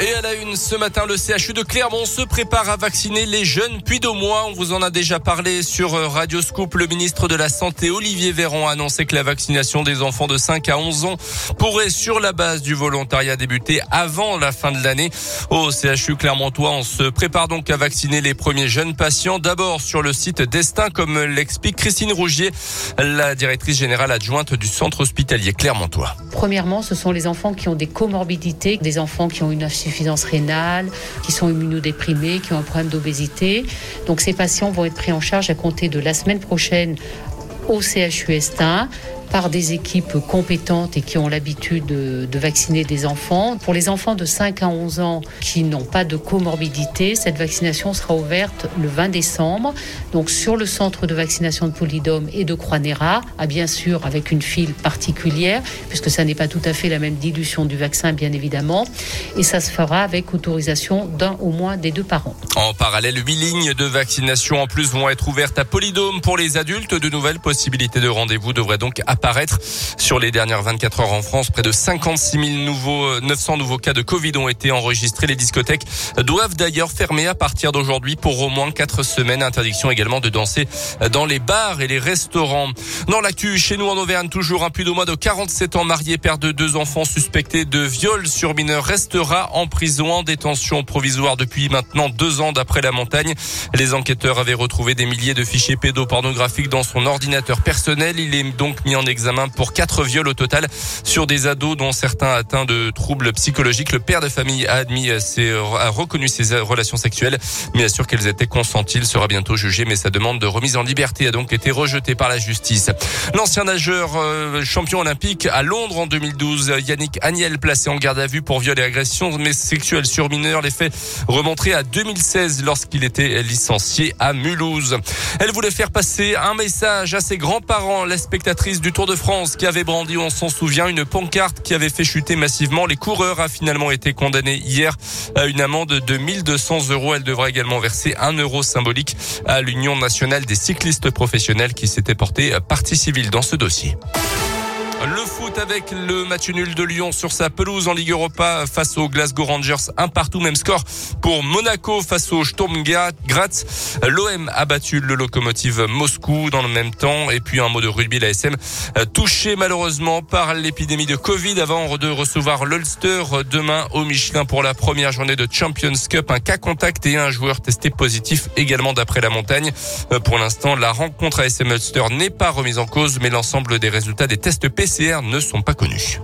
Et à la une, ce matin, le CHU de Clermont se prépare à vacciner les jeunes puis d'au mois. On vous en a déjà parlé sur euh, Radio Scoop. Le ministre de la Santé, Olivier Véran, a annoncé que la vaccination des enfants de 5 à 11 ans pourrait, sur la base du volontariat, débuter avant la fin de l'année. Au CHU Clermontois, on se prépare donc à vacciner les premiers jeunes patients. D'abord sur le site Destin, comme l'explique Christine Rougier, la directrice générale adjointe du centre hospitalier Clermontois. Premièrement, ce sont les enfants qui ont des comorbidités, des enfants qui ont une insuffisance rénale, qui sont immunodéprimés, qui ont un problème d'obésité. Donc ces patients vont être pris en charge à compter de la semaine prochaine au CHU Estin par des équipes compétentes et qui ont l'habitude de, vacciner des enfants. Pour les enfants de 5 à 11 ans qui n'ont pas de comorbidité, cette vaccination sera ouverte le 20 décembre. Donc sur le centre de vaccination de Polydome et de Croix-Néra, à bien sûr avec une file particulière, puisque ça n'est pas tout à fait la même dilution du vaccin, bien évidemment. Et ça se fera avec autorisation d'un au moins des deux parents. En parallèle, huit lignes de vaccination en plus vont être ouvertes à Polydome pour les adultes. De nouvelles possibilités de rendez-vous devraient donc apparaître apparaître. Sur les dernières 24 heures en France, près de 56 000 nouveaux, 900 nouveaux cas de Covid ont été enregistrés. Les discothèques doivent d'ailleurs fermer à partir d'aujourd'hui pour au moins 4 semaines. Interdiction également de danser dans les bars et les restaurants. Dans l'actu, chez nous en Auvergne, toujours un plus de mois de 47 ans marié, père de deux enfants suspectés de viol sur mineur, restera en prison en détention provisoire depuis maintenant deux ans d'après la montagne. Les enquêteurs avaient retrouvé des milliers de fichiers pédopornographiques dans son ordinateur personnel. Il est donc mis en examen pour quatre viols au total sur des ados dont certains atteints de troubles psychologiques. Le père de famille a admis, a reconnu ses relations sexuelles, mais assure qu'elles étaient consenties. Il sera bientôt jugé, mais sa demande de remise en liberté a donc été rejetée par la justice. L'ancien nageur euh, champion olympique à Londres en 2012, Yannick Agnel, placé en garde à vue pour viol et agression mais sexuelle sur mineurs. Les faits remonteraient à 2016 lorsqu'il était licencié à Mulhouse. Elle voulait faire passer un message à ses grands-parents. La spectatrice du Tour de France qui avait brandi, on s'en souvient, une pancarte qui avait fait chuter massivement les coureurs a finalement été condamnée hier à une amende de 1200 euros. Elle devra également verser un euro symbolique à l'Union nationale des cyclistes professionnels qui s'était porté partie civile dans ce dossier. Le foot avec le match nul de Lyon sur sa pelouse en Ligue Europa face aux Glasgow Rangers. Un partout, même score pour Monaco face au Sturm Graz. L'OM a battu le locomotive Moscou dans le même temps. Et puis un mot de rugby, la SM touché malheureusement par l'épidémie de Covid avant de recevoir l'Ulster demain au Michelin pour la première journée de Champions Cup. Un cas contact et un joueur testé positif également d'après la montagne. Pour l'instant, la rencontre à SM Ulster n'est pas remise en cause, mais l'ensemble des résultats des tests Ne sont pas connus.